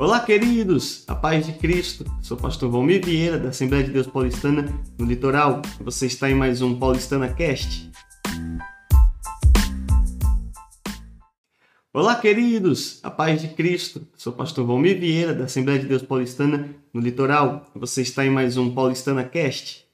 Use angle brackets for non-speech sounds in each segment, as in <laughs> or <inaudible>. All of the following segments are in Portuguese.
Olá, queridos! A paz de Cristo. Sou o pastor Valmir Vieira, da Assembleia de Deus Paulistana, no Litoral. Você está em mais um Paulistana Cast. Olá, queridos! A paz de Cristo. Sou o pastor Valmir Vieira, da Assembleia de Deus Paulistana, no Litoral. Você está em mais um Paulistana Cast.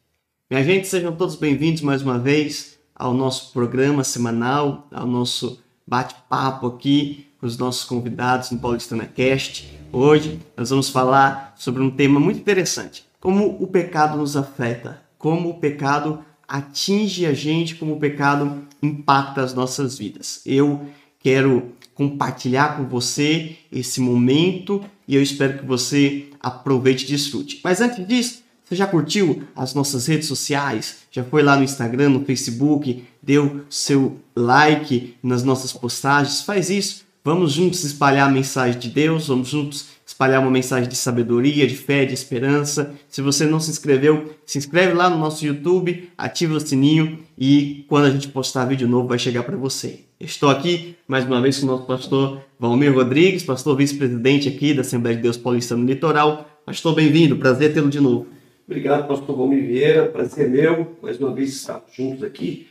Minha gente, sejam todos bem-vindos mais uma vez ao nosso programa semanal, ao nosso bate-papo aqui com os nossos convidados no Paulistana Cast. Hoje nós vamos falar sobre um tema muito interessante: como o pecado nos afeta, como o pecado atinge a gente, como o pecado impacta as nossas vidas. Eu quero compartilhar com você esse momento e eu espero que você aproveite e desfrute. Mas antes disso, você já curtiu as nossas redes sociais? Já foi lá no Instagram, no Facebook? Deu seu like nas nossas postagens? Faz isso. Vamos juntos espalhar a mensagem de Deus, vamos juntos espalhar uma mensagem de sabedoria, de fé, de esperança. Se você não se inscreveu, se inscreve lá no nosso YouTube, ativa o sininho e quando a gente postar vídeo novo vai chegar para você. Estou aqui mais uma vez com o nosso pastor Valmir Rodrigues, pastor vice-presidente aqui da Assembleia de Deus Paulista no Litoral. Pastor, bem-vindo, prazer tê-lo de novo. Obrigado, pastor Valmir Vieira. Prazer meu, mais uma vez estarmos juntos aqui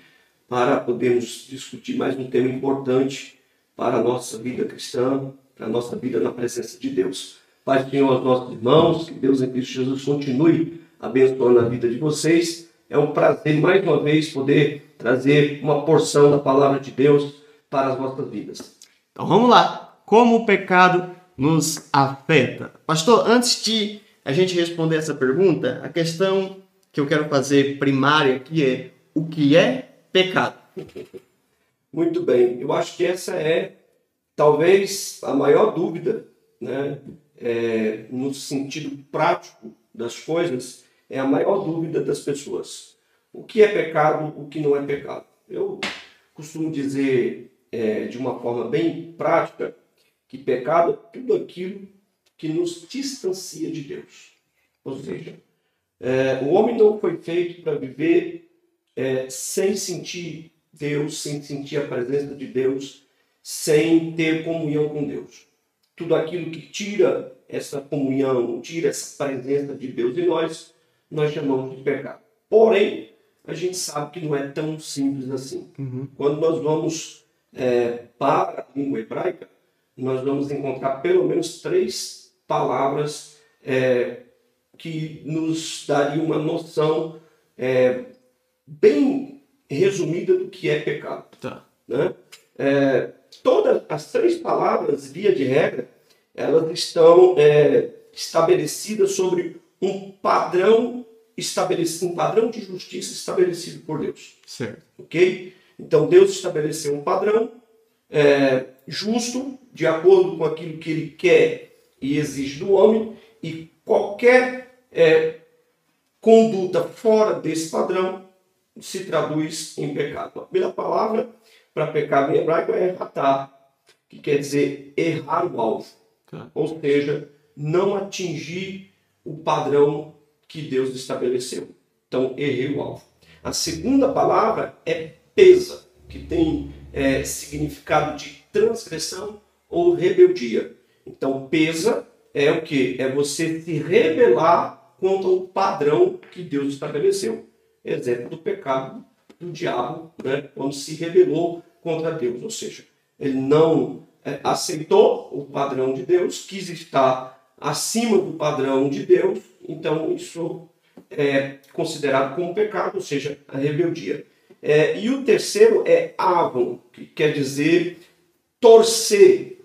para podermos discutir mais um tema importante para a nossa vida cristã, para a nossa vida na presença de Deus. Pai Senhor aos nossos irmãos, que Deus em Cristo Jesus continue abençoando a vida de vocês. É um prazer mais uma vez poder trazer uma porção da palavra de Deus para as vossas vidas. Então vamos lá. Como o pecado nos afeta? Pastor, antes de a gente responder essa pergunta, a questão que eu quero fazer primária aqui é o que é pecado? Muito bem, eu acho que essa é talvez a maior dúvida, né, é, no sentido prático das coisas, é a maior dúvida das pessoas. O que é pecado, o que não é pecado? Eu costumo dizer é, de uma forma bem prática que pecado é tudo aquilo que nos distancia de Deus. Ou seja, é, o homem não foi feito para viver é, sem sentir Deus, sem sentir a presença de Deus, sem ter comunhão com Deus. Tudo aquilo que tira essa comunhão, tira essa presença de Deus em nós, nós chamamos de pecado. Porém, a gente sabe que não é tão simples assim. Uhum. Quando nós vamos é, para a língua hebraica, nós vamos encontrar pelo menos três palavras é, que nos daria uma noção é, bem resumida do que é pecado. Tá. Né? É, todas as três palavras, via de regra, elas estão é, estabelecidas sobre um padrão estabelecido, um padrão de justiça estabelecido por Deus. Certo. Ok? Então Deus estabeleceu um padrão é, justo de acordo com aquilo que Ele quer e exige do homem, e qualquer é, conduta fora desse padrão se traduz em pecado. A primeira palavra para pecado em hebraico é ratar, que quer dizer errar o alvo. Tá. Ou seja, não atingir o padrão que Deus estabeleceu. Então, errei o alvo. A segunda palavra é pesa, que tem é, significado de transgressão ou rebeldia. Então, pesa é o que? É você se rebelar contra o padrão que Deus estabeleceu. Exemplo do pecado do diabo, né? quando se rebelou contra Deus. Ou seja, ele não é, aceitou o padrão de Deus, quis estar acima do padrão de Deus, então isso é considerado como pecado, ou seja, a rebeldia. É, e o terceiro é avon, que quer dizer torcer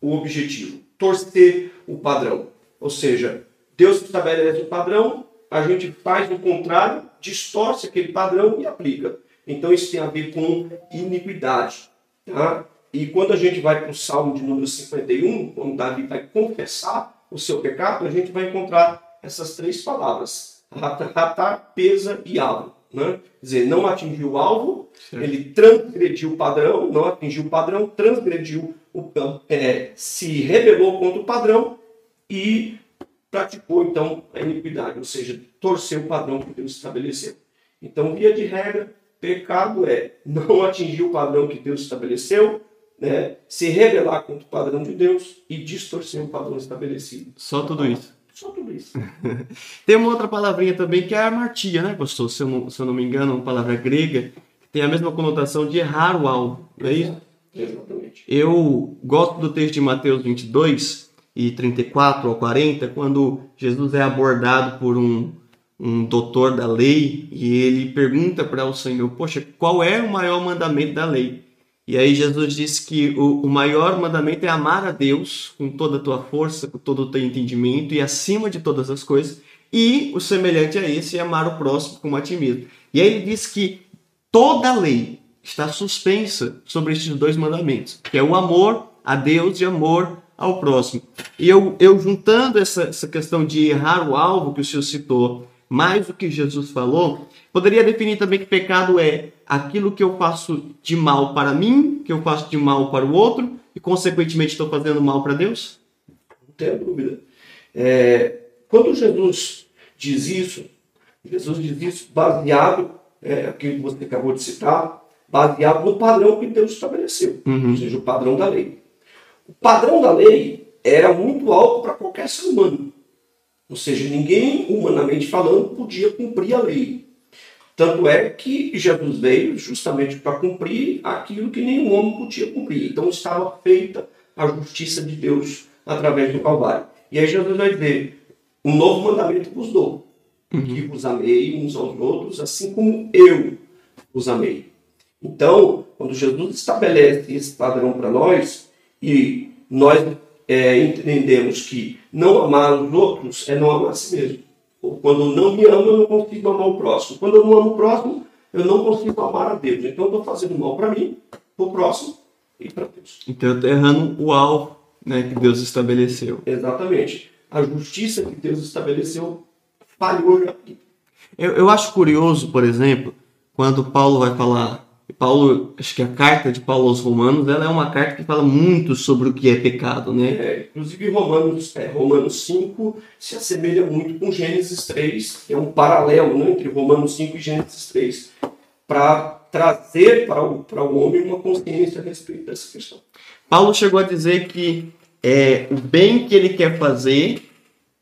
o objetivo, torcer o padrão. Ou seja, Deus estabelece o padrão, a gente faz o contrário, distorce aquele padrão e aplica. Então isso tem a ver com iniquidade. Tá? E quando a gente vai para o Salmo de número 51, quando Davi vai confessar o seu pecado, a gente vai encontrar essas três palavras: ratar, pesa e alvo. Né? Quer dizer, não atingiu o alvo, ele transgrediu o padrão, não atingiu o padrão, transgrediu o, é, se rebelou contra o padrão e praticou então a iniquidade, ou seja, torceu o padrão que Deus estabeleceu. Então, via de regra, pecado é não atingir o padrão que Deus estabeleceu, né, se rebelar contra o padrão de Deus e distorcer o padrão estabelecido. Só tudo isso. Só tudo isso. <laughs> Tem uma outra palavrinha também que é a amartia, né, pastor? Se eu não, se eu não me engano, uma palavra grega que tem a mesma conotação de errar o alvo, não é isso? Exatamente. Eu gosto do texto de Mateus 22 e 34 ao 40, quando Jesus é abordado por um, um doutor da lei e ele pergunta para o Senhor: Poxa, qual é o maior mandamento da lei? E aí Jesus disse que o, o maior mandamento é amar a Deus com toda a tua força, com todo o teu entendimento e acima de todas as coisas. E o semelhante a esse é amar o próximo como a ti mesmo. E aí ele diz que toda a lei está suspensa sobre estes dois mandamentos, que é o amor a Deus e amor ao próximo. E eu, eu juntando essa, essa questão de errar o alvo que o senhor citou, mais o que Jesus falou, poderia definir também que pecado é aquilo que eu faço de mal para mim, que eu faço de mal para o outro, e consequentemente estou fazendo mal para Deus? Não tenho dúvida. É, quando Jesus diz isso, Jesus diz isso baseado, é, aquilo que você acabou de citar, baseado no padrão que Deus estabeleceu, Uhum. ou seja, o padrão da lei. O padrão da lei era muito alto para qualquer ser humano. Ou seja, ninguém, humanamente falando, podia cumprir a lei. Tanto é que Jesus veio justamente para cumprir aquilo que nenhum homem podia cumprir. Então estava feita a justiça de Deus através do Calvário. E aí Jesus vai dizer: um novo mandamento vos dou, que vos amei uns aos outros, assim como eu os amei. Então, quando Jesus estabelece esse padrão para nós, e nós é, entendemos que não amar os outros é não amar a si mesmo. Quando não me amo, eu não consigo amar o próximo. Quando eu não amo o próximo, eu não consigo amar a Deus. Então, eu estou fazendo mal para mim, para o próximo e para Deus. Então eu estou errando o alvo né, que Deus estabeleceu. Exatamente. A justiça que Deus estabeleceu falhou. Eu, eu acho curioso, por exemplo, quando Paulo vai falar. Paulo, acho que a carta de Paulo aos Romanos, ela é uma carta que fala muito sobre o que é pecado, né? É, inclusive, Romanos, é, Romanos 5 se assemelha muito com Gênesis 3, que é um paralelo né, entre Romanos 5 e Gênesis 3, para trazer para o, para o homem uma consciência a respeito dessa questão. Paulo chegou a dizer que é, o bem que ele quer fazer,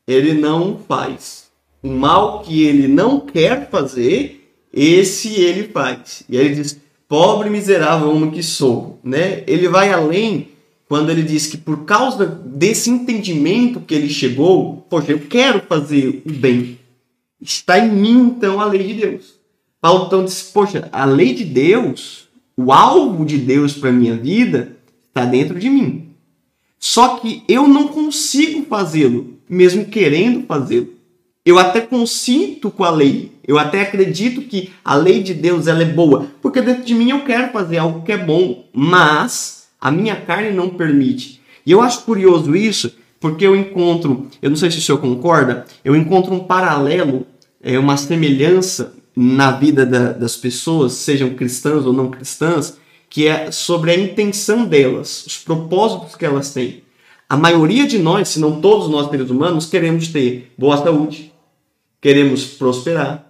ele não faz. O mal que ele não quer fazer, esse ele faz. E aí ele diz: pobre miserável homem que sou. Né? Ele vai além quando ele diz que por causa desse entendimento que ele chegou, poxa, eu quero fazer o bem. Está em mim, então, a lei de Deus. Paulo então diz, poxa, a lei de Deus, o alvo de Deus para minha vida, está dentro de mim. Só que eu não consigo fazê-lo, mesmo querendo fazê-lo. Eu até consinto com a lei. Eu até acredito que a lei de Deus ela é boa, porque dentro de mim eu quero fazer algo que é bom, mas a minha carne não permite. E eu acho curioso isso, porque eu encontro, eu não sei se o senhor concorda, eu encontro um paralelo, é, uma semelhança na vida da- das pessoas, sejam cristãs ou não cristãs, que é sobre a intenção delas, os propósitos que elas têm. A maioria de nós, se não todos nós seres humanos, queremos ter boa saúde, queremos prosperar,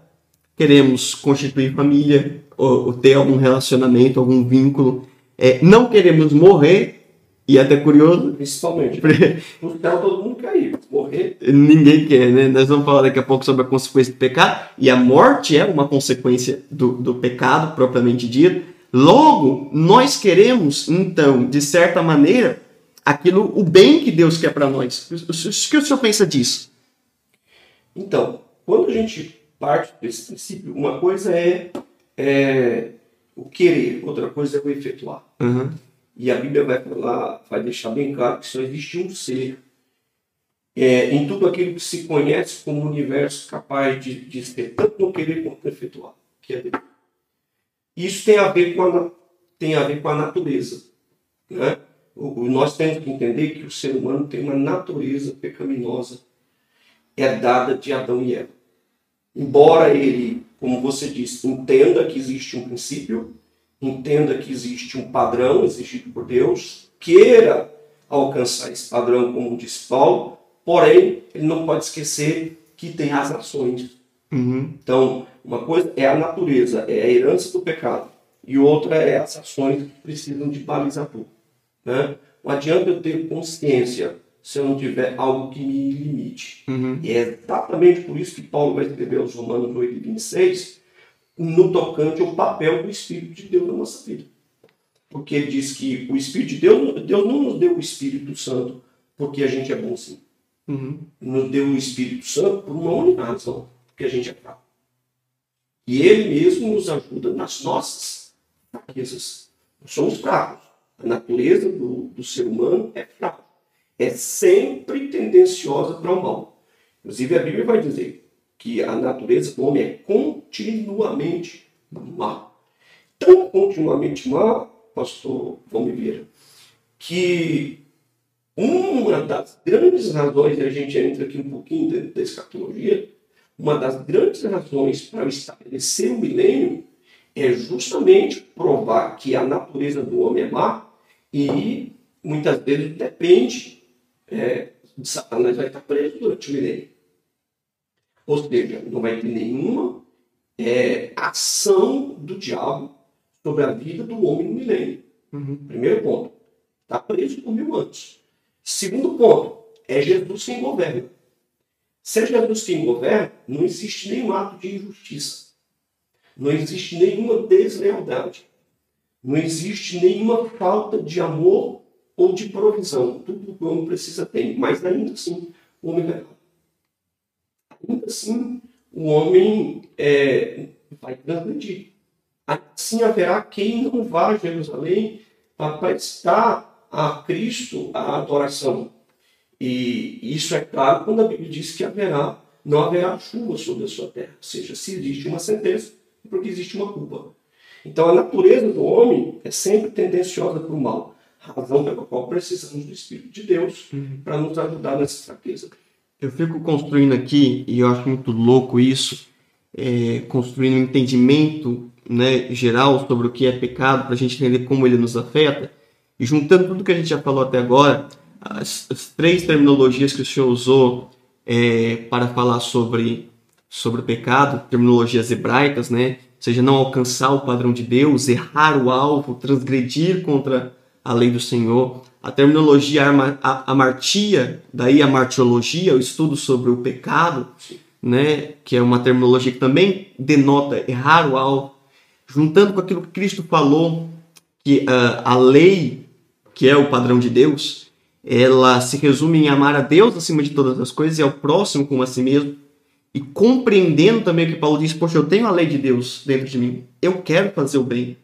queremos constituir família, ou, ou ter algum relacionamento, algum vínculo. É, não queremos morrer, e até curioso, Principalmente. <laughs> No céu todo mundo quer ir, morrer. ninguém quer, né? Nós vamos falar daqui a pouco sobre a consequência do pecado, e a morte é uma consequência do, do pecado propriamente dito. Logo, nós queremos, então, de certa maneira, aquilo, o bem que Deus quer para nós. O que o senhor pensa disso? Então, quando a gente parte desse princípio, uma coisa é, é o querer, outra coisa é o efetuar. Uhum. E a Bíblia vai falar, vai deixar bem claro que só existe um ser é, em tudo aquilo que se conhece como universo capaz de, de ser tanto no querer quanto no efetuar, que é Deus. Isso tem a ver com a, tem a ver com a natureza. Né? O, nós temos que entender que o ser humano tem uma natureza pecaminosa herdada de Adão e Eva. Embora ele, como você disse, entenda que existe um princípio, entenda que existe um padrão exigido por Deus, queira alcançar esse padrão, como disse Paulo, porém, ele não pode esquecer que tem as ações. Uhum. Então, uma coisa é a natureza, é a herança do pecado, e outra é as ações que precisam de balizador. Né? Não adianta eu ter consciência se eu não tiver algo que me limite. Uhum. E é exatamente por isso que Paulo vai escrever aos Romanos 8 e 26, no tocante ao papel do Espírito de Deus na nossa vida. Porque ele diz que o Espírito de Deus, Deus não nos deu o Espírito Santo porque a gente é bom sim. Uhum. Nos deu o Espírito Santo por uma única razão, porque a gente é fraco. E ele mesmo nos ajuda nas nossas fraquezas. Nós somos fracos. A natureza do, do ser humano é fraca. É sempre tendenciosa para o mal. Inclusive, a Bíblia vai dizer que a natureza do homem é continuamente má. Tão continuamente má, pastor Vamos ver, que uma das grandes razões, e a gente entra aqui um pouquinho dentro da escatologia, uma das grandes razões para estabelecer o milênio é justamente provar que a natureza do homem é má e muitas vezes depende é, Satanás vai estar preso durante o milênio. Ou seja, não vai ter nenhuma é, ação do diabo sobre a vida do homem no milênio. Uhum. Primeiro ponto, está preso por mil anos. Segundo ponto, é Jesus quem governa. Se é Jesus quem governa, não existe nenhum ato de injustiça. Não existe nenhuma deslealdade. Não existe nenhuma falta de amor ou de provisão. Tudo que o homem precisa tem. Mas ainda assim, o homem vai Ainda assim, o homem é, vai transgredir. Assim haverá quem não vá a Jerusalém para prestar a Cristo a adoração. E isso é claro quando a Bíblia diz que haverá, não haverá chuva sobre a sua terra. Ou seja, se existe uma sentença, é porque existe uma culpa. Então a natureza do homem é sempre tendenciosa para o mal. Razão pela qual precisamos do Espírito de Deus Uhum. para nos ajudar nessa fraqueza. Eu fico construindo aqui, e eu acho muito louco isso, é, construindo um entendimento né, geral sobre o que é pecado, para a gente entender como ele nos afeta, e juntando tudo que a gente já falou até agora, as, as três terminologias que o senhor usou é, para falar sobre, sobre o pecado, terminologias hebraicas, né? Ou seja, não alcançar o padrão de Deus, errar o alvo, transgredir contra a lei do Senhor. A terminologia amartia, daí a martiologia, o estudo sobre o pecado, né? Que é uma terminologia que também denota errar o alvo. Juntando com aquilo que Cristo falou, que ah, a lei, que é o padrão de Deus, ela se resume em amar a Deus acima de todas as coisas e ao próximo como a si mesmo. E compreendendo também o que Paulo diz, poxa, eu tenho a lei de Deus dentro de mim. Eu quero fazer o bem.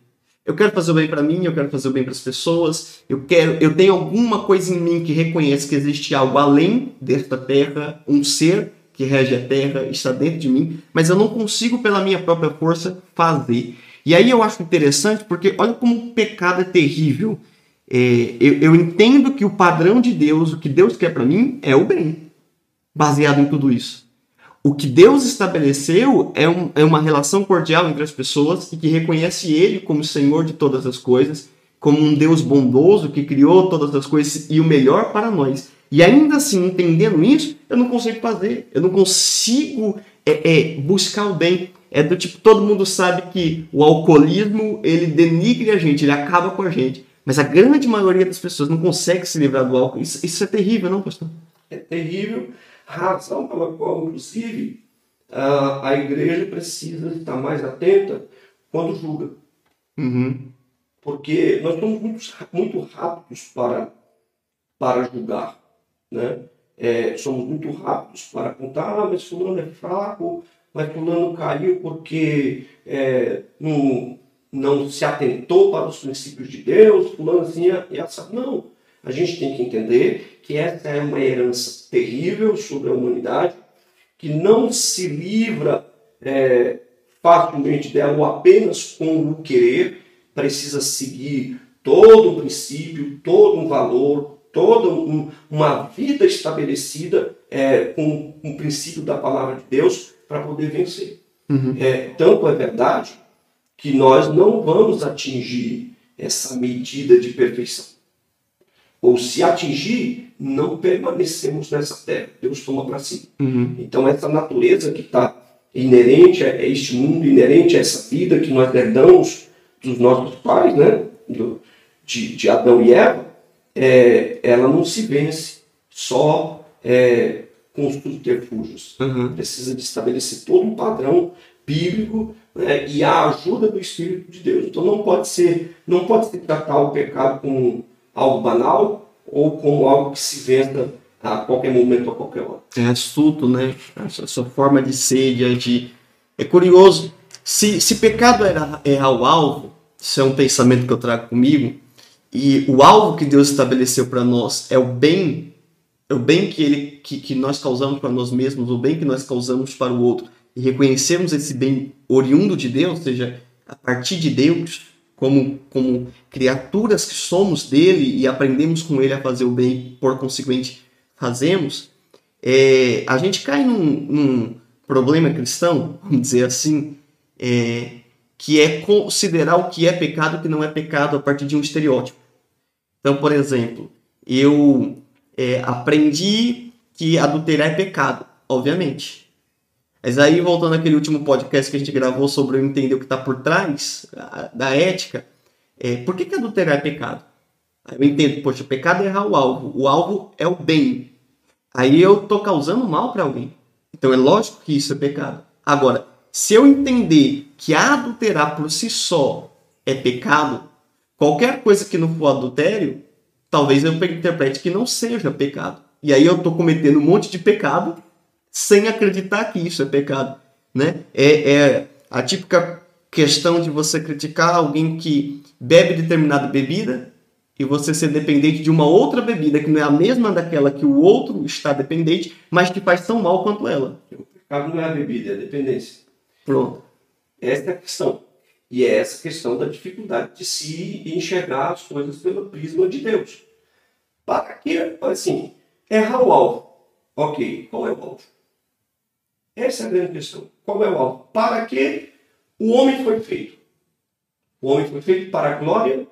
Eu quero fazer o bem para mim, eu quero fazer o bem para as pessoas. Eu quero, eu tenho alguma coisa em mim que reconhece que existe algo além desta terra, um ser que rege a terra, está dentro de mim, mas eu não consigo pela minha própria força fazer. E aí eu acho interessante porque olha como o pecado é terrível. É, eu, eu entendo que o padrão de Deus, o que Deus quer para mim, é o bem, baseado em tudo isso. O que Deus estabeleceu é, um- é uma relação cordial entre as pessoas e que reconhece Ele como Senhor de todas as coisas, como um Deus bondoso que criou todas as coisas e o melhor para nós. E ainda assim, entendendo isso, eu não consigo fazer, eu não consigo é, é, buscar o bem. É do tipo, todo mundo sabe que o alcoolismo, ele denigre a gente, ele acaba com a gente. Mas a grande maioria das pessoas não consegue se livrar do álcool. Isso, isso é terrível, não, pastor? É terrível, razão pela qual, inclusive, a, a igreja precisa estar mais atenta quando julga. Uhum. Porque nós somos muito, muito rápidos para, para julgar. Né? É, somos muito rápidos para contar, ah, mas fulano é fraco, mas fulano caiu porque é, não, não se atentou para os princípios de Deus, fulano assim e essa. Não. A gente tem que entender que essa é uma herança terrível sobre a humanidade, que não se livra é, facilmente dela ou apenas com o querer, precisa seguir todo um princípio, todo um valor, toda um, uma vida estabelecida é, com o princípio da palavra de Deus para poder vencer. Uhum. É, tanto é verdade que nós não vamos atingir essa medida de perfeição. Ou se atingir, não permanecemos nessa terra. Deus toma para si. Uhum. Então, essa natureza que está inerente a este mundo, inerente a essa vida que nós herdamos dos nossos pais, né? Do, de, de Adão e Eva, é, ela não se vence só é, com os subterfúgios. Uhum. Precisa de estabelecer todo um padrão bíblico né, e a ajuda do Espírito de Deus. Então não pode ser, não pode se tratar o pecado como algo banal ou como algo que se venda a qualquer momento, a qualquer hora. É astuto, né? A sua forma de ser, de agir. É curioso. Se, se pecado era errar o alvo, isso é um pensamento que eu trago comigo, e o alvo que Deus estabeleceu para nós é o bem, é o bem que, ele, que, que nós causamos para nós mesmos, o bem que nós causamos para o outro, e reconhecermos esse bem oriundo de Deus, ou seja, a partir de Deus, como, como criaturas que somos dele e aprendemos com ele a fazer o bem, e por consequente fazemos, é, a gente cai num, num, problema cristão, <laughs> vamos dizer assim, é, que é considerar o que é pecado e o que não é pecado a partir de um estereótipo. Então, por exemplo, eu é, aprendi que adulterar é pecado, obviamente. Mas aí, voltando àquele último podcast que a gente gravou sobre eu entender o que está por trás da ética, é, por que, que adulterar é pecado? Eu entendo, poxa, pecado é errar o alvo. O alvo é o bem. Aí eu tô causando mal para alguém. Então é lógico que isso é pecado. Agora, se eu entender que adulterar por si só é pecado, qualquer coisa que não for adultério, talvez eu interprete que não seja pecado. E aí eu tô cometendo um monte de pecado sem acreditar que isso é pecado, né? É, é a típica questão de você criticar alguém que bebe determinada bebida e você ser dependente de uma outra bebida que não é a mesma daquela que o outro está dependente, mas que faz tão mal quanto ela. O pecado não é a bebida, é a dependência. Pronto. Essa é a questão. E é essa questão da dificuldade de se enxergar as coisas pelo prisma de Deus. Para que, assim, errar o alvo. Ok, qual é o alvo? Essa é a grande questão. Qual é o alvo? Para que o homem foi feito? O homem foi feito para a glória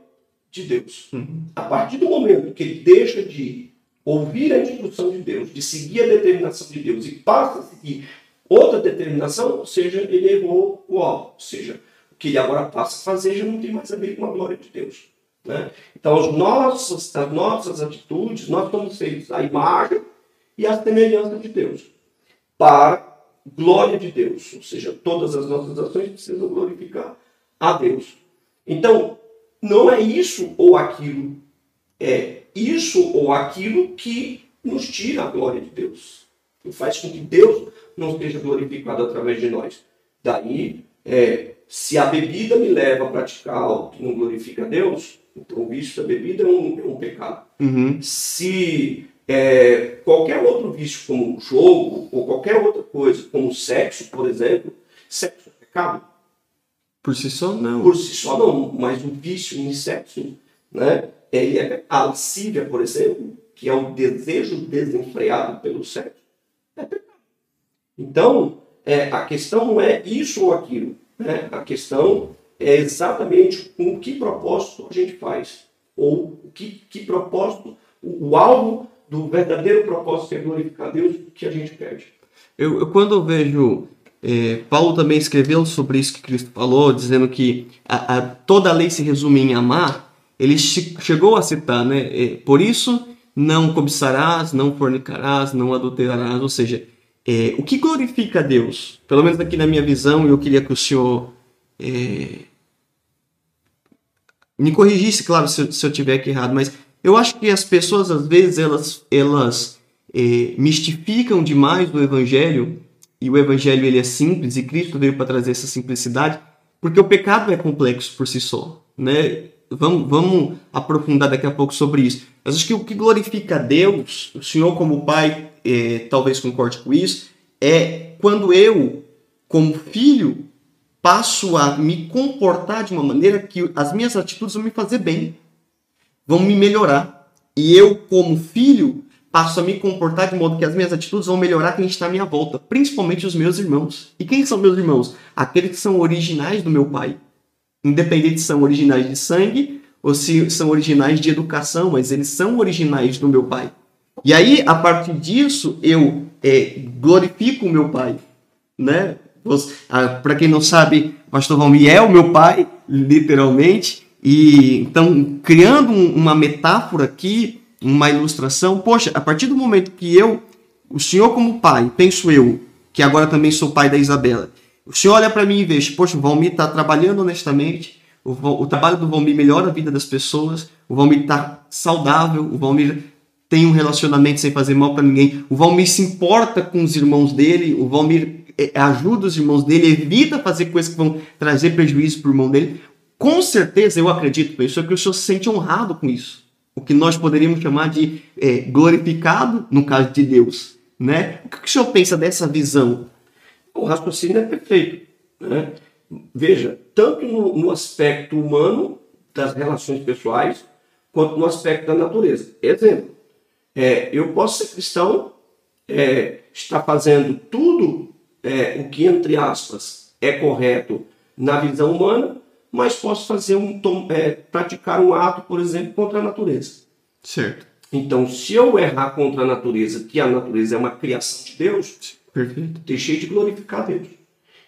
de Deus. Uhum. A partir do momento que ele deixa de ouvir a instrução de Deus, de seguir a determinação de Deus e passa a seguir outra determinação, ou seja, ele errou o alvo. Ou seja, o que ele agora passa a fazer já não tem mais a ver com a glória de Deus. Né? Então, as nossas, as nossas atitudes, nós somos feitos à imagem e à semelhança de Deus. Para glória de Deus. Ou seja, todas as nossas ações precisam glorificar a Deus. Então, não é isso ou aquilo. É isso ou aquilo que nos tira a glória de Deus. Que faz com que Deus não seja glorificado através de nós. Daí, é, se a bebida me leva a praticar algo que não glorifica a Deus, então o vício da bebida é um, é um pecado. Uhum. Se é, qualquer outro vício, como jogo ou qualquer outra coisa, como sexo, por exemplo, sexo é pecado? Por si só, não. Por si só, não. Mas o vício em sexo, né? Ele é a lascívia, por exemplo, que é o desejo desenfreado pelo sexo, é pecado. Então, é, a questão não é isso ou aquilo. Né? A questão é exatamente com que propósito a gente faz. Ou que, que propósito, o, o alvo do verdadeiro propósito que é glorificar Deus que a gente perde. Eu, eu quando eu vejo é, Paulo também escreveu sobre isso que Cristo falou, dizendo que a, a, toda a lei se resume em amar. Ele chegou a citar, né? É, por isso não cobiçarás, não fornicarás, não adulterarás. Ou seja, é, o que glorifica a Deus, pelo menos aqui na minha visão, eu queria que o senhor me corrigisse, claro, se, se eu tiver aqui errado, mas eu acho que as pessoas às vezes elas elas é, mistificam demais o evangelho e o evangelho ele é simples e Cristo veio para trazer essa simplicidade, porque o pecado é complexo por si só, né? Vamos, vamos aprofundar daqui a pouco sobre isso. Mas acho que o que glorifica a Deus, o Senhor como Pai é, talvez concorde com isso, é quando eu, como filho, passo a me comportar de uma maneira que as minhas atitudes vão me fazer bem, vão me melhorar. E eu, como filho, passo a me comportar de modo que as minhas atitudes vão melhorar quem está à minha volta, principalmente os meus irmãos. E quem são meus irmãos? Aqueles que são originais do meu pai. Independente se são originais de sangue ou se são originais de educação, mas eles são originais do meu pai. E aí, a partir disso, eu é, glorifico o meu pai. Né? Para quem não sabe, pastor Valmir é o meu pai, literalmente, E então, criando um, uma metáfora aqui, uma ilustração, poxa, a partir do momento que eu, o senhor como pai, penso eu, que agora também sou pai da Isabela, o senhor olha para mim e vê, poxa, o Valmir está trabalhando honestamente, o, o, trabalho do Valmir melhora a vida das pessoas, o Valmir está saudável, o Valmir tem um relacionamento sem fazer mal para ninguém, o Valmir se importa com os irmãos dele, o Valmir é, ajuda os irmãos dele, evita fazer coisas que vão trazer prejuízo para o irmão dele. Com certeza, eu acredito, é que o senhor se sente honrado com isso. O que nós poderíamos chamar de é, glorificado no caso de Deus. Né? O que o senhor pensa dessa visão? O raciocínio é perfeito. Né? Veja, tanto no, no aspecto humano, das relações pessoais, quanto no aspecto da natureza. Exemplo, é, eu posso ser cristão, é, estar fazendo tudo é, o que, entre aspas, é correto na visão humana, mas posso fazer um é, praticar um ato, por exemplo, contra a natureza. Certo. Então, se eu errar contra a natureza, que a natureza é uma criação de Deus, Perfeito. deixei de glorificar Deus.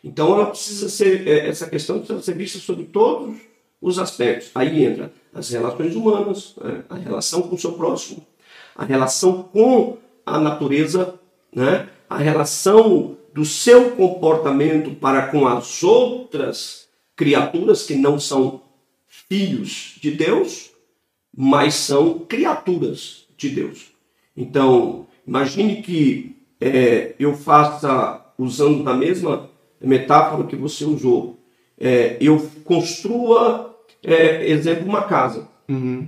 Então, ela precisa ser é, essa questão precisa ser vista sobre todos os aspectos. Aí entra as relações humanas, né, a relação com o seu próximo, a relação com a natureza, né, a relação do seu comportamento para com as outras criaturas que não são filhos de Deus, mas são criaturas de Deus. Então, imagine que é, eu faça, usando da mesma metáfora que você usou, é, eu construa, é, exemplo, uma casa. Uhum.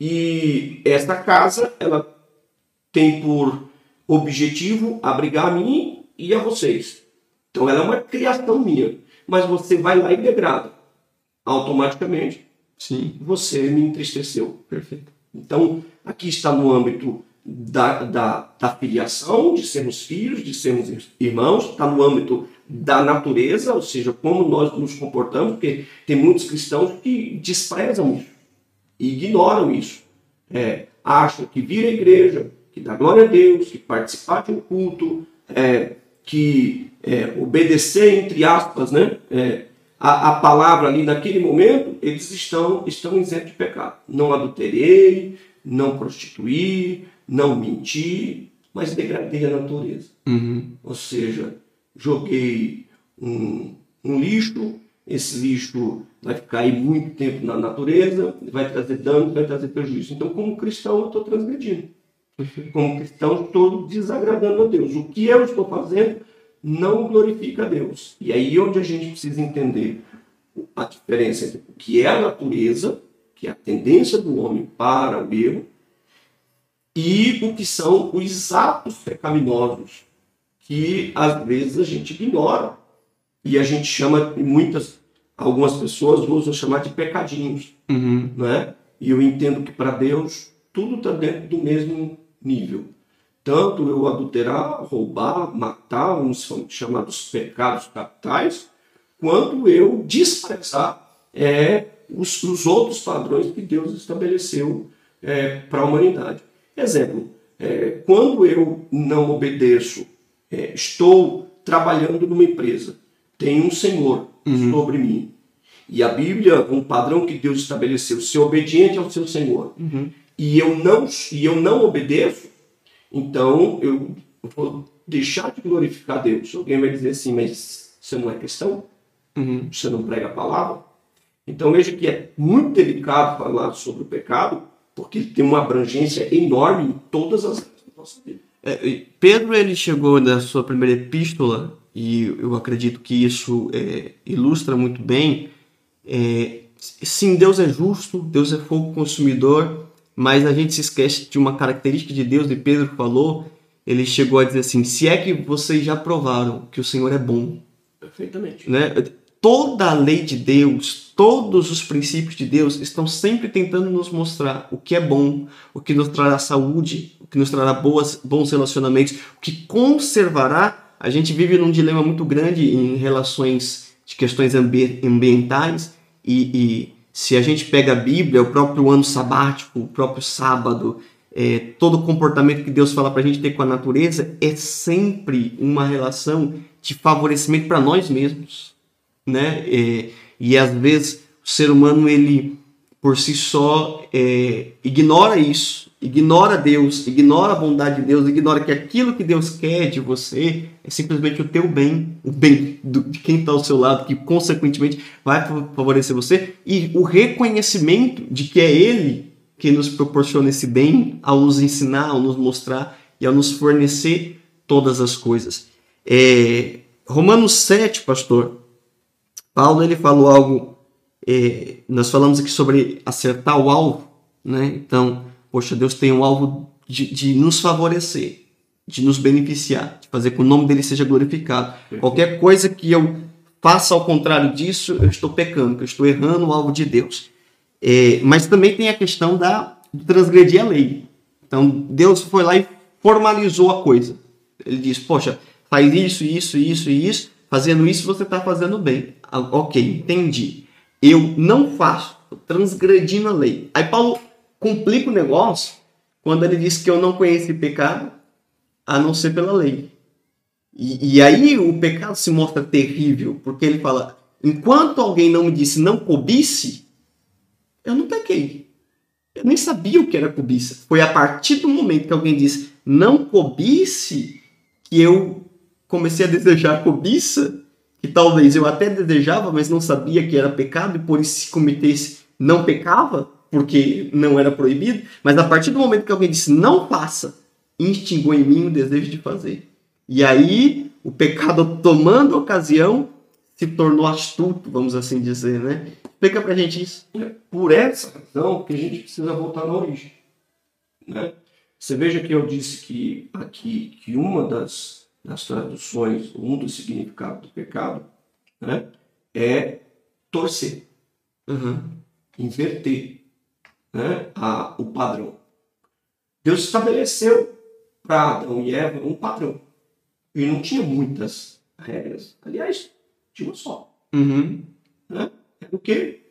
E esta casa, ela tem por objetivo abrigar a mim e a vocês. Então ela é uma criação minha. Mas você vai lá e degrada. Automaticamente. Sim. Você me entristeceu. Perfeito. Então, aqui está no âmbito da, da, da filiação, de sermos filhos, de sermos irmãos, está no âmbito da natureza, ou seja, como nós nos comportamos, porque tem muitos cristãos que desprezam isso, ignoram isso. É, acham que vir à igreja, que dar glória a Deus, que participar de um culto, é, que é, obedecer, entre aspas, né, é, a, a, palavra ali naquele momento, eles estão, estão isentos de pecado. Não adulterei, não prostituí, não menti, mas degradei a natureza. Uhum. Ou seja, joguei um, um lixo, esse lixo vai ficar aí muito tempo na natureza, vai trazer dano, vai trazer prejuízo. Então, como cristão, eu estou transgredindo. Como cristão, estou desagradando a Deus. O que eu estou fazendo não glorifica a Deus. E aí onde a gente precisa entender a diferença entre o que é a natureza, que é a tendência do homem para o erro, e o que são os atos pecaminosos, que às vezes a gente ignora. E a gente chama, muitas, algumas pessoas usam chamar de pecadinhos. Uhum. Né? E eu entendo que para Deus tudo está dentro do mesmo nível. Tanto eu adulterar, roubar, matar, uns são chamados pecados capitais, quanto eu desprezar é, os, os outros padrões que Deus estabeleceu é, para a humanidade. Exemplo, é, quando eu não obedeço, é, estou trabalhando numa empresa, tem um senhor uhum. sobre mim. E a Bíblia, um padrão que Deus estabeleceu, ser obediente ao seu senhor. Uhum e eu não e eu não obedeço, então eu vou deixar de glorificar Deus. Alguém vai dizer assim, mas você não é cristão? Uhum. Você não prega a palavra? Então veja que é muito delicado falar sobre o pecado, porque ele tem uma abrangência enorme em todas as áreas da nossa vida. É, Pedro ele chegou na sua primeira epístola e eu acredito que isso é, ilustra muito bem. É, sim, Deus é justo, Deus é fogo consumidor, mas a gente se esquece de uma característica de Deus, e Pedro falou, ele chegou a dizer assim: se é que vocês já provaram que o Senhor é bom. Perfeitamente. Né? Toda a lei de Deus, todos os princípios de Deus estão sempre tentando nos mostrar o que é bom, o que nos trará saúde, o que nos trará boas, bons relacionamentos, o que conservará. A gente vive num dilema muito grande em relações de questões ambientais e, e se a gente pega a Bíblia, o próprio ano sabático, o próprio sábado, é, todo o comportamento que Deus fala para a gente ter com a natureza é sempre uma relação de favorecimento para nós mesmos, né? É, e às vezes o ser humano ele por si só, é, ignora isso, ignora Deus, ignora a bondade de Deus, ignora que aquilo que Deus quer de você é simplesmente o teu bem, o bem de quem está ao seu lado, que consequentemente vai favorecer você, e o reconhecimento de que é Ele que nos proporciona esse bem ao nos ensinar, ao nos mostrar e ao nos fornecer todas as coisas. É, Romanos 7, pastor, Paulo ele falou algo, é, nós falamos aqui sobre acertar o alvo, né? Então, poxa, Deus tem um alvo de, de nos favorecer, de nos beneficiar, de fazer com que o nome dele seja glorificado. Qualquer coisa que eu faça ao contrário disso, eu estou pecando, eu estou errando o alvo de Deus. É, mas também tem a questão da de transgredir a lei. Então, Deus foi lá e formalizou a coisa. Ele diz, poxa, faz isso, isso, isso e isso, fazendo isso você está fazendo bem. Ah, ok, entendi. Eu não faço, transgredindo a lei. Aí Paulo complica o negócio quando ele diz que eu não conheci pecado a não ser pela lei. E, e aí o pecado se mostra terrível, porque ele fala: enquanto alguém não me disse não cobice, eu não pequei. Eu nem sabia o que era cobiça. Foi a partir do momento que alguém disse não cobice que eu comecei a desejar cobiça, que talvez eu até desejava, mas não sabia que era pecado, e por isso se cometesse não pecava, porque não era proibido. Mas a partir do momento que alguém disse não faça, instigou em mim o desejo de fazer. E aí o pecado tomando ocasião se tornou astuto, vamos assim dizer, né? Explica pra gente isso. É por essa razão que a gente precisa voltar na origem. Né? Você veja que eu disse que aqui que uma das, das traduções, um dos significados do pecado, né, é torcer, Uhum. inverter né, a, o padrão. Deus estabeleceu para Adão e Eva um padrão. E não tinha muitas regras. Aliás, tinha uma só. Uhum. Né? É o quê?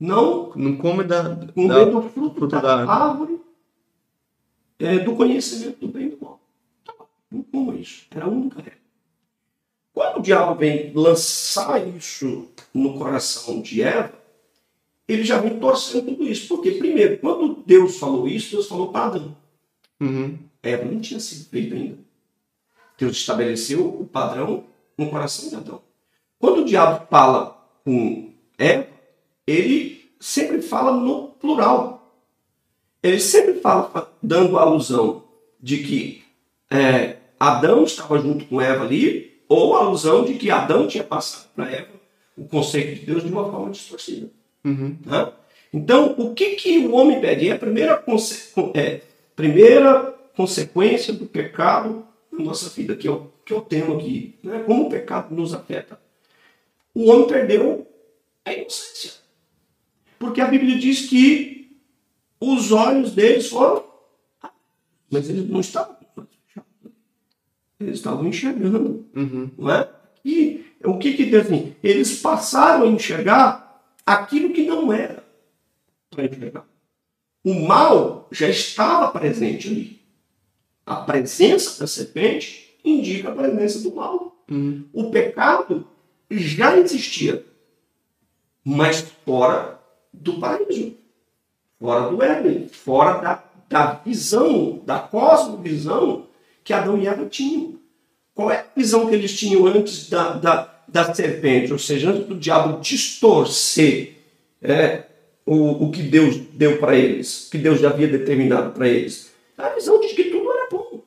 Não Não come da, comer da do fruto fruto da, da árvore é, do conhecimento do bem e do mal. Tá Não coma isso. Era a única regra. Quando o diabo vem lançar isso no coração de Eva, ele já vem torcendo tudo isso. Porque, primeiro, quando Deus falou isso, Deus falou para Adão. Uhum. Eva não tinha sido feita ainda. Deus estabeleceu o padrão no coração de Adão. Quando o diabo fala com Eva, ele sempre fala no plural. Ele sempre fala dando alusão de que é, Adão estava junto com Eva ali, ou alusão de que Adão tinha passado para Eva o conceito de Deus de uma forma distorcida. Uhum. né? Então, o que, que o homem pede? É a primeira, conse- é, primeira consequência do pecado na nossa vida, que é o, que é o tema aqui. Né? Como o pecado nos afeta. O homem perdeu a inocência. Porque a Bíblia diz que os olhos deles foram. Mas eles não estavam. Eles estavam enxergando Uhum. não é? E o que que Deus assim? Eles passaram a enxergar aquilo que não era enxergar. O mal já estava presente ali. A presença da serpente indica a presença do mal. Uhum. O pecado já existia, mas fora do paraíso, fora do Éden, fora da, da visão, da cosmovisão que Adão e Eva tinham. Qual é a visão que eles tinham antes da, da, da serpente? Ou seja, antes do diabo distorcer é, o, o que Deus deu para eles, que Deus já havia determinado para eles. A visão de que tudo era bom.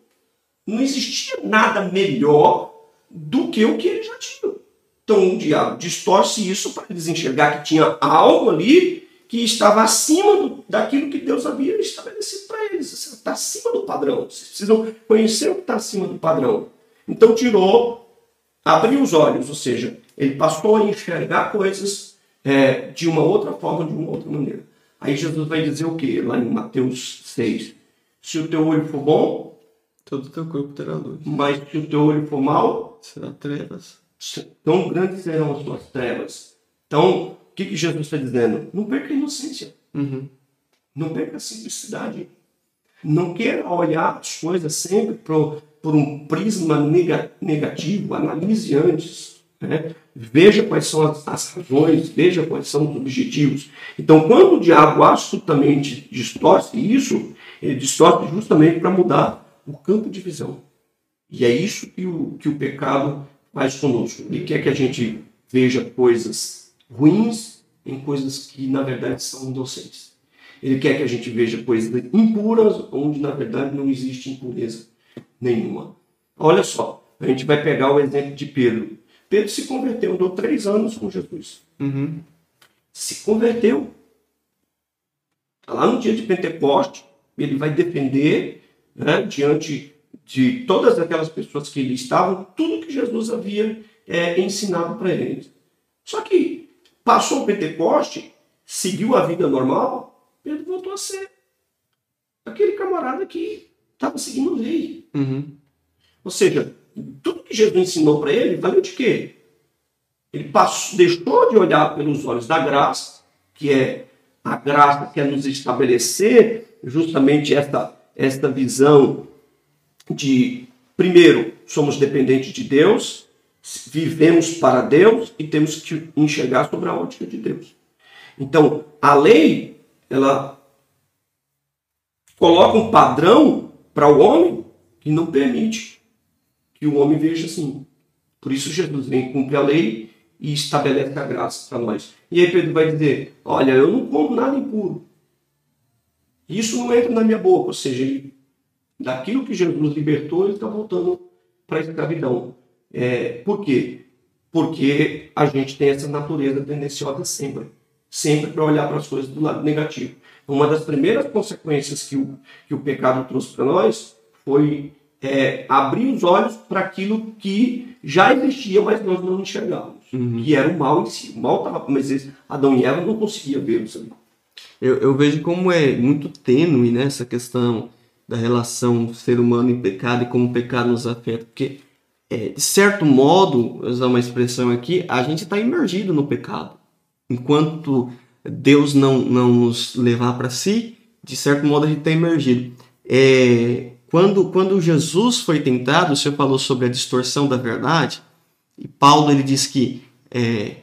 Não existia nada melhor do que o que eles já tinham. Então o diabo distorce isso para eles enxergar que tinha algo ali que estava acima do, daquilo que Deus havia estabelecido para eles. Está acima do padrão. Vocês precisam conhecer o que está acima do padrão. Então tirou, abriu os olhos, ou seja, ele passou a enxergar coisas é, de uma outra forma, de uma outra maneira. Aí Jesus vai dizer o que lá em Mateus 6? Se o teu olho for bom, Todo o teu corpo terá luz. mas se o teu olho for mau, Será trevas. tão grandes serão as tuas trevas. Então, o que, que Jesus está dizendo? Não perca a inocência. Uhum. Não perca a simplicidade. Não queira olhar as coisas sempre por, por um prisma nega- negativo. Analise antes. Né? Veja quais são as, as, razões, veja quais são os objetivos. Então, quando o diabo absolutamente distorce isso, ele distorce justamente para mudar o campo de visão. E é isso que o, que o pecado faz conosco. Ele quer que a gente veja coisas ruins em coisas que, na verdade, são inocentes. Ele quer que a gente veja coisas impuras, onde, na verdade, não existe impureza nenhuma. Olha só, a gente vai pegar o exemplo de Pedro. Pedro se converteu, andou três anos com Jesus. Uhum. Se converteu. Tá lá no dia de Pentecoste, ele vai defender né, diante de todas aquelas pessoas que ele estavam, tudo que Jesus havia é, ensinado para eles. Só que passou o Pentecoste, seguiu a vida normal, Pedro voltou a ser aquele camarada que estava seguindo a lei. Uhum. Ou seja, tudo que Jesus ensinou para ele valeu de quê? Ele passou, deixou de olhar pelos olhos da graça, que é a graça que é nos estabelecer justamente esta, esta visão de, primeiro, somos dependentes de Deus, vivemos para Deus e temos que enxergar sobre a ótica de Deus. Então, a lei, ela coloca um padrão para o homem que não permite que o homem veja assim. Por isso Jesus vem cumprir a lei e estabelece a graça para nós. E aí Pedro vai dizer: Olha, eu não como nada impuro. Isso não entra na minha boca. Ou seja, ele, daquilo que Jesus libertou, ele está voltando para a escravidão. É, por quê? Porque a gente tem essa natureza tendenciosa sempre. Sempre para olhar para as coisas do lado negativo. Uma das primeiras consequências que o, que o pecado trouxe para nós foi é, abrir os olhos para aquilo que já existia, mas nós não enxergávamos. Uhum. Que era o mal em si. O mal estava, mas Adão e Eva não conseguiam ver isso ali. Eu, eu vejo como é muito tênue né, essa questão da relação ser humano e pecado e como o pecado nos afeta. Porque, é, de certo modo, usar uma expressão aqui, a gente está imergido no pecado. Enquanto Deus não, não nos levar para si, de certo modo a gente está imergido. É, quando, quando Jesus foi tentado, o Senhor falou sobre a distorção da verdade, e Paulo ele diz que, é,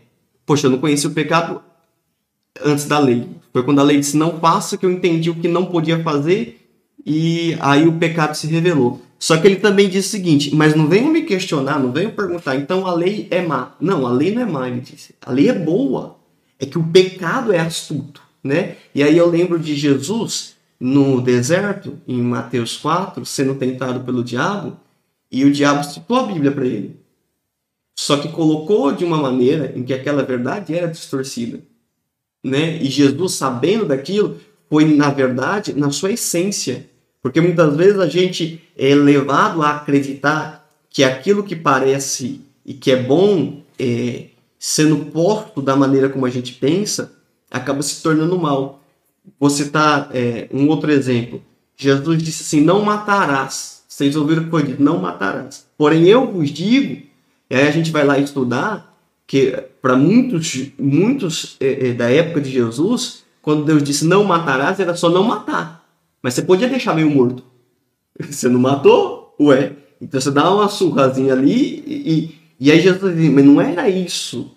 poxa, eu não conhecia o pecado antes da lei. Foi quando a lei disse não faça que eu entendi o que não podia fazer e aí o pecado se revelou. Só que ele também disse o seguinte, mas não venham me questionar, não venham perguntar, então a lei é má. Não, a lei não é má, ele disse. A lei é boa. É que o pecado é astuto, né? E aí eu lembro de Jesus no deserto, em Mateus 4, sendo tentado pelo diabo, e o diabo citou a Bíblia para ele. Só que colocou de uma maneira em que aquela verdade era distorcida. Né? E Jesus, sabendo daquilo, foi, na verdade, na sua essência. Porque muitas vezes a gente é levado a acreditar que aquilo que parece e que é bom, é, sendo posto da maneira como a gente pensa, acaba se tornando mal. Vou citar é, um outro exemplo. Jesus disse assim: Não matarás. Vocês ouviram o que foi dito? Não matarás. Porém, eu vos digo, e aí a gente vai lá estudar, que para muitos, muitos é, é, da época de Jesus, quando Deus disse não matarás, era só não matar. Mas você podia deixar meio morto. <laughs> Você não matou? Ué. Então você dá uma surrazinha ali e, e, e aí Jesus diz: Mas não era isso.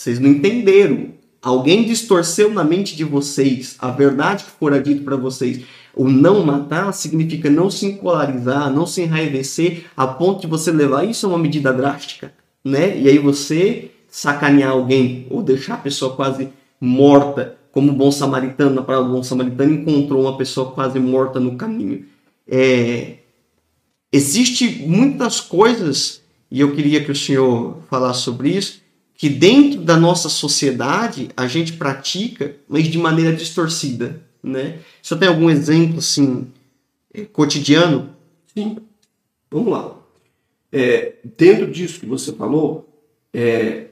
Vocês não entenderam alguém distorceu na mente de vocês a verdade que fora dito para vocês, o não matar significa não se encolarizar, não se enraivecer a ponto de você levar isso a uma medida drástica, né? E aí você sacanear alguém ou deixar a pessoa quase morta, como o bom samaritano, na palavra do bom samaritano, encontrou uma pessoa quase morta no caminho. É... Existe muitas coisas, e eu queria que o senhor falasse sobre isso, que dentro da nossa sociedade a gente pratica, mas de maneira distorcida, né? Você tem algum exemplo assim eh, cotidiano? Sim. Vamos lá. É, dentro disso que você falou, é,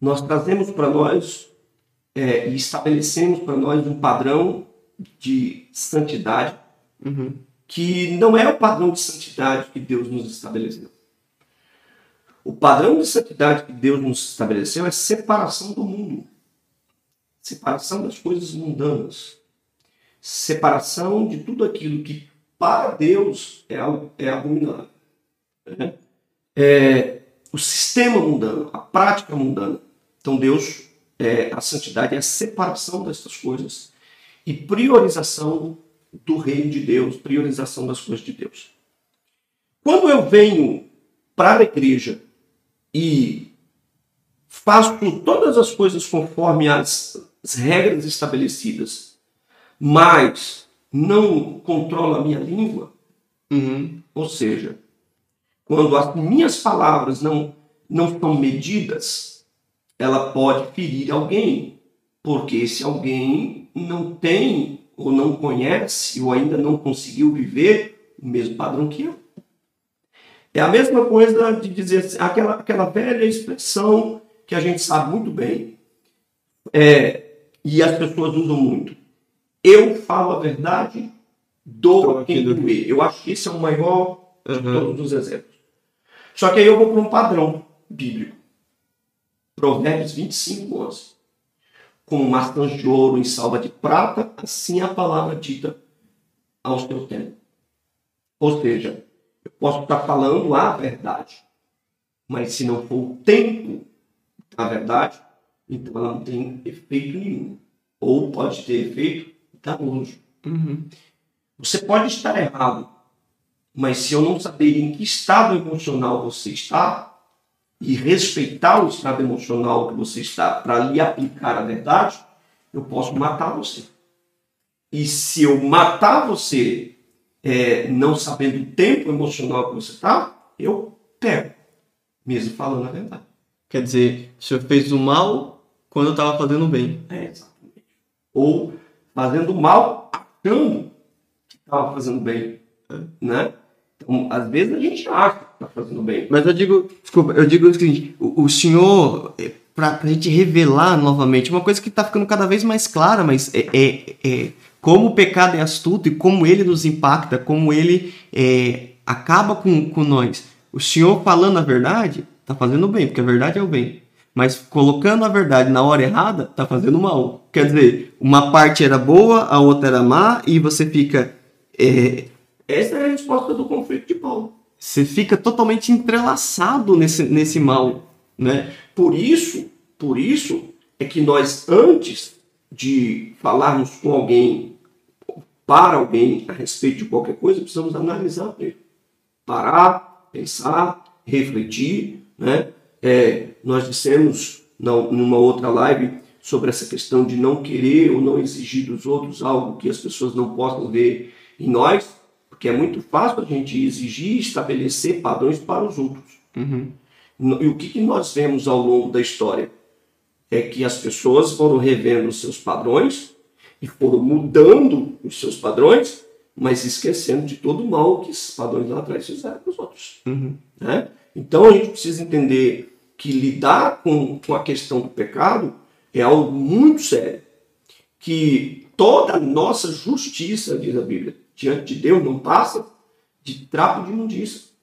nós trazemos para nós é, e estabelecemos para nós um padrão de santidade uhum. que não é o padrão de santidade que Deus nos estabeleceu. O padrão de santidade que Deus nos estabeleceu é separação do mundo, separação das coisas mundanas, separação de tudo aquilo que para Deus é, é abominável. Né? É, o sistema mundano, a prática mundana. Então Deus, é, a santidade é a separação dessas coisas e priorização do reino de Deus, priorização das coisas de Deus. Quando eu venho para a igreja e faço todas as coisas conforme as, as regras estabelecidas, mas não controlo a minha língua, Uhum. ou seja, quando as minhas palavras não, não são medidas, ela pode ferir alguém, porque esse alguém não tem ou não conhece ou ainda não conseguiu viver o mesmo padrão que eu. É a mesma coisa de dizer assim, aquela, aquela velha expressão que a gente sabe muito bem é, e as pessoas usam muito. Eu falo a verdade, dou a quem doer. Eu acho que esse é o maior de Uhum. todos os exemplos. Só que aí eu vou para um padrão bíblico. Provérbios 25, 11. Como maçãs de ouro em salva de prata, assim é a palavra dita ao seu tempo. Ou seja, posso estar falando a verdade, mas se não for o tempo da verdade, então ela não tem efeito nenhum. Ou pode ter efeito danoso. Uhum. Você pode estar errado, mas se eu não saber em que estado emocional você está e respeitar o estado emocional que você está para lhe aplicar a verdade, eu posso matar você. E se eu matar você é, não sabendo o tempo emocional que você está, eu pego, mesmo falando a verdade. Quer dizer, o senhor fez o mal quando eu estava fazendo o bem. É, exatamente. Ou fazendo mal, achando que estava fazendo bem. Né? Então, às vezes a gente acha que está fazendo bem. Mas eu digo, desculpa, eu digo o seguinte: o, o senhor, é, pra, pra gente revelar novamente, uma coisa que tá ficando cada vez mais clara, mas é, é, é como o pecado é astuto e como ele nos impacta, como ele é, acaba com, com nós. O senhor falando a verdade, tá fazendo bem, porque a verdade é o bem. Mas colocando a verdade na hora errada, tá fazendo mal. Quer dizer, uma parte era boa, a outra era má, e você fica. é, Essa é a resposta do conflito de Paulo. você fica totalmente entrelaçado nesse, nesse mal, né? Por isso, por isso é que nós, antes de falarmos com alguém, para alguém, a respeito de qualquer coisa, precisamos analisar primeiro. Parar, pensar, refletir. Né? É, nós dissemos na, numa outra live sobre essa questão de não querer ou não exigir dos outros algo que as pessoas não possam ver em nós, porque é muito fácil a gente exigir e estabelecer padrões para os outros. Uhum. E o que, que nós vemos ao longo da história? É que as pessoas foram revendo os seus padrões e foram mudando os seus padrões, mas esquecendo de todo o mal que esses padrões lá atrás fizeram para os outros. Uhum. né? Então a gente precisa entender que lidar com, com a questão do pecado é algo muito sério. Que toda a nossa justiça, diz a Bíblia, diante de Deus não passa de trapo de imundícia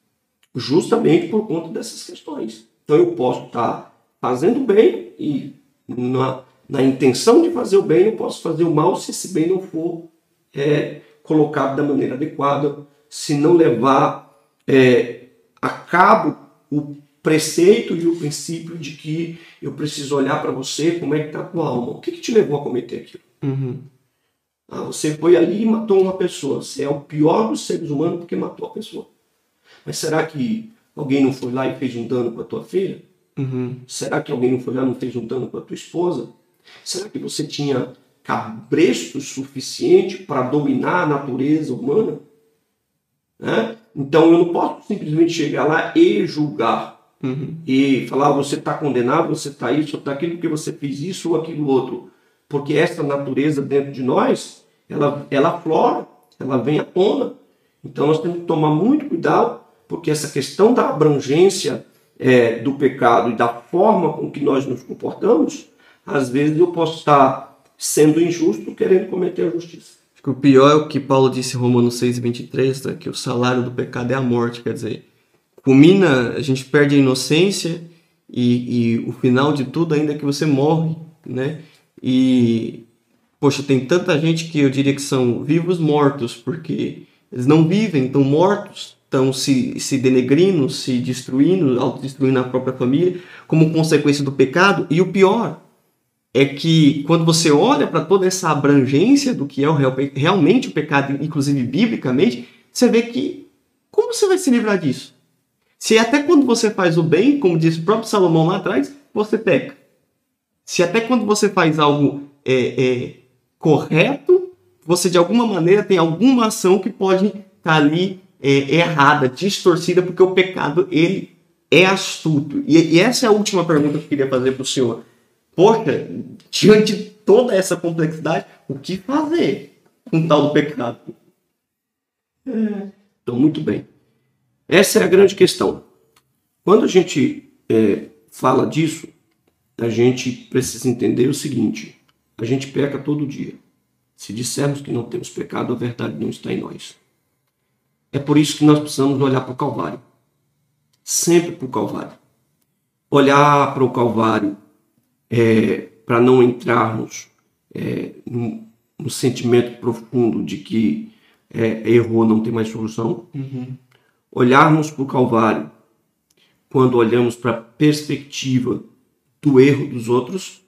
justamente por conta dessas questões. Então eu posso estar fazendo bem e na, na intenção de fazer o bem eu posso fazer o mal se esse bem não for é, colocado da maneira adequada, se não levar é, a cabo o preceito e o princípio de que eu preciso olhar para você como é que está a tua alma. O que, que te levou a cometer aquilo? Uhum. Ah, você foi ali e matou uma pessoa. Você é o pior dos seres humanos porque matou a pessoa. Mas será que alguém não foi lá e fez um dano com a tua filha? Uhum. Será que alguém não foi lá não fez um dano com a tua esposa? Será que você tinha cabresto suficiente para dominar a natureza humana? Né? Então eu não posso simplesmente chegar lá e julgar Uhum. e falar "Ah, você está condenado, você está isso, está aquilo porque você fez isso ou aquilo outro. Porque essa natureza dentro de nós, ela, ela aflora, ela vem à tona. Então nós temos que tomar muito cuidado, porque essa questão da abrangência é, do pecado e da forma com que nós nos comportamos, às vezes eu posso estar sendo injusto querendo cometer a justiça. Acho que o pior é o que Paulo disse em Romanos 6, 23, né? que o salário do pecado é a morte, quer dizer, culmina, a gente perde a inocência e, e o final de tudo ainda é que você morre, né? E, poxa, tem tanta gente que eu diria que são vivos mortos, porque eles não vivem, estão mortos, estão se, se denegrindo, se destruindo, autodestruindo a própria família, como consequência do pecado. E o pior é que quando você olha para toda essa abrangência do que é o real, realmente o pecado, inclusive biblicamente, você vê que como você vai se livrar disso? Se até quando você faz o bem, como disse o próprio Salomão lá atrás, você peca. Se até quando você faz algo é, é, correto, você de alguma maneira tem alguma ação que pode estar tá ali é, errada, distorcida, porque o pecado ele é astuto. E, e essa é a última pergunta que eu queria fazer para o senhor. Poxa, diante de toda essa complexidade, o que fazer com tal do pecado? Então, muito bem. Essa é a grande questão. Quando a gente é, fala disso, a gente precisa entender o seguinte: a gente peca todo dia. Se dissermos que não temos pecado, a verdade não está em nós. É por isso que nós precisamos olhar para o Calvário. Sempre para o Calvário. Olhar para o Calvário é, para não entrarmos é, num, num, sentimento profundo de que é, errou, não tem mais solução. Uhum. Olharmos para o Calvário quando olhamos para a perspectiva do erro dos outros,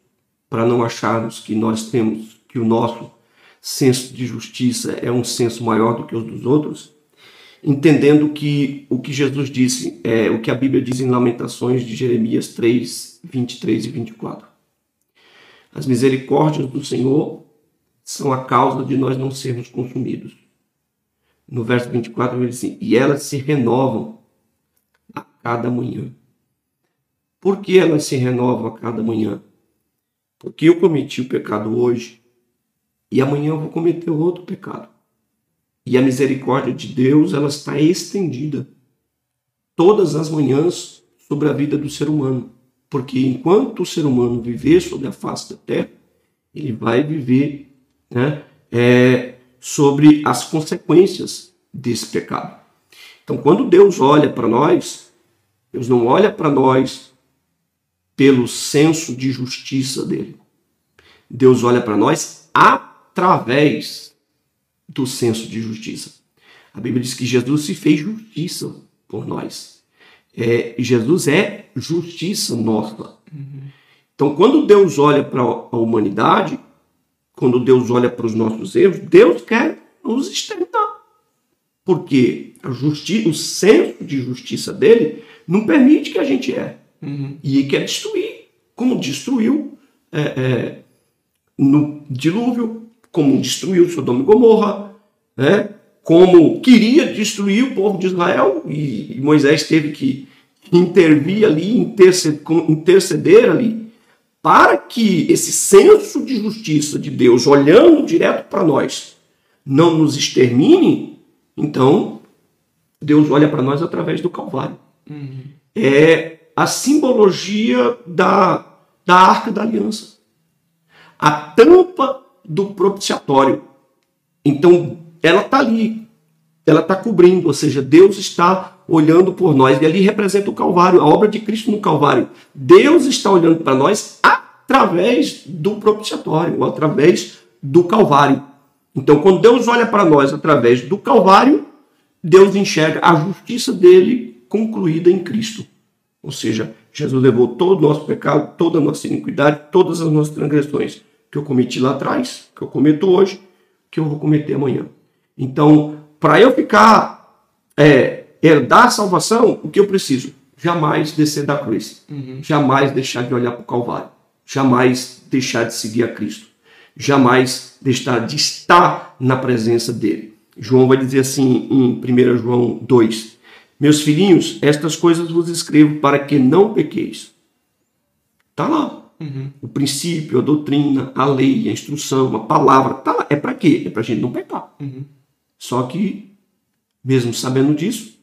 para não acharmos que nós temos, que o nosso senso de justiça é um senso maior do que o dos outros, entendendo que o que Jesus disse, é o que a Bíblia diz em Lamentações de Jeremias 3, 23 e 24. As misericórdias do Senhor são a causa de nós não sermos consumidos. No verso 24 ele diz assim: E elas se renovam a cada manhã. Por que elas se renovam a cada manhã? Porque eu cometi o pecado hoje e amanhã eu vou cometer outro pecado. E a misericórdia de Deus, ela está estendida todas as manhãs sobre a vida do ser humano. Porque enquanto o ser humano viver sobre a face da terra, ele vai viver né, é, sobre as consequências desse pecado. Então, quando Deus olha para nós, Deus não olha para nós pelo senso de justiça dele. Deus olha para nós através do senso de justiça. A Bíblia diz que Jesus se fez justiça por nós. É, Jesus é justiça nossa. Uhum. Então, quando Deus olha para a humanidade, quando Deus olha para os nossos erros, Deus quer nos exterminar. Porque a justiça, o senso de justiça dele não permite que a gente erre. Uhum. E quer destruir, como destruiu é, é, no dilúvio, como destruiu Sodoma e Gomorra, né? como queria destruir o povo de Israel, e, Moisés teve que intervir ali, interceder, ali, para que esse senso de justiça de Deus, olhando direto para nós, não nos extermine, então Deus olha para nós através do Calvário. Uhum. É a simbologia da, da arca da aliança. A tampa do propiciatório. Então, ela está ali. Ela está cobrindo, ou seja, Deus está olhando por nós. E ali representa o Calvário, a obra de Cristo no Calvário. Deus está olhando para nós através do propiciatório, através do Calvário. Então, quando Deus olha para nós através do Calvário, Deus enxerga a justiça dele concluída em Cristo. Ou seja, Jesus levou todo o nosso pecado, toda a nossa iniquidade, todas as nossas transgressões que eu cometi lá atrás, que eu cometo hoje, que eu vou cometer amanhã. Então, para eu ficar, é, herdar a salvação, o que eu preciso? Jamais descer da cruz. Uhum. Jamais deixar de olhar para o Calvário. Jamais deixar de seguir a Cristo. Jamais deixar de estar na presença dele. João vai dizer assim em 1 João 2: meus filhinhos, estas coisas vos escrevo para que não pequeis. Está lá. Uhum. O princípio, a doutrina, a lei, a instrução, a palavra, está lá. É para quê? É para a gente não pecar. Uhum. Só que, mesmo sabendo disso,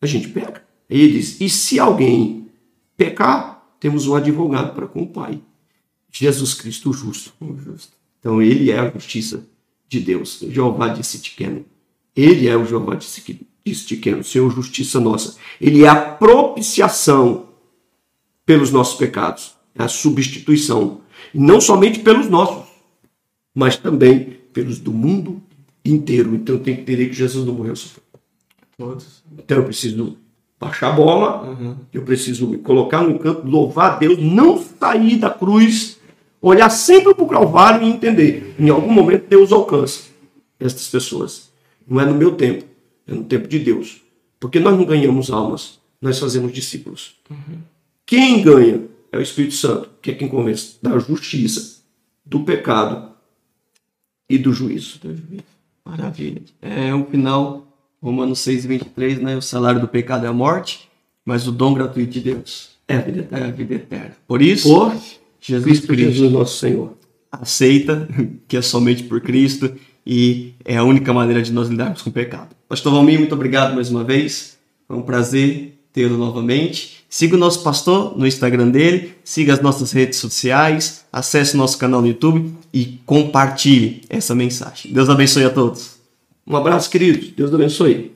a gente peca. Aí ele diz: e se alguém pecar, temos um advogado para com o Pai. Jesus Cristo justo. justo. Então ele é a justiça de Deus. Jeová disse Tiqueno. Ele é o Jeová disse disse o Senhor justiça nossa. Ele é a propiciação pelos nossos pecados, a substituição. E não somente pelos nossos, mas também pelos do mundo inteiro. Então tem que entender que Jesus não morreu só Todos. Então eu preciso baixar a bola, Uhum. eu preciso me colocar no canto, louvar a Deus, não sair da cruz, olhar sempre para o Calvário e entender. Em algum momento Deus alcança estas pessoas. Não é no meu tempo, é no tempo de Deus. Porque nós não ganhamos almas, nós fazemos discípulos. Quem ganha é o Espírito Santo, que é quem convence da justiça, do pecado e do juízo. Maravilha. É o final, Romanos 6, 23, né? O salário do pecado é a morte, mas o dom gratuito de Deus É a vida eterna. é a vida eterna. Por isso, Por Jesus Cristo Cristo Jesus, nosso Senhor. aceita <laughs> que é somente por Cristo e é a única maneira de nós lidarmos com o pecado. Pastor Valmir, muito obrigado mais uma vez. Foi um prazer tê-lo novamente. Siga o nosso pastor no Instagram dele, siga as nossas redes sociais, acesse o nosso canal no YouTube e compartilhe essa mensagem. Deus abençoe a todos. Um abraço, queridos. Deus abençoe.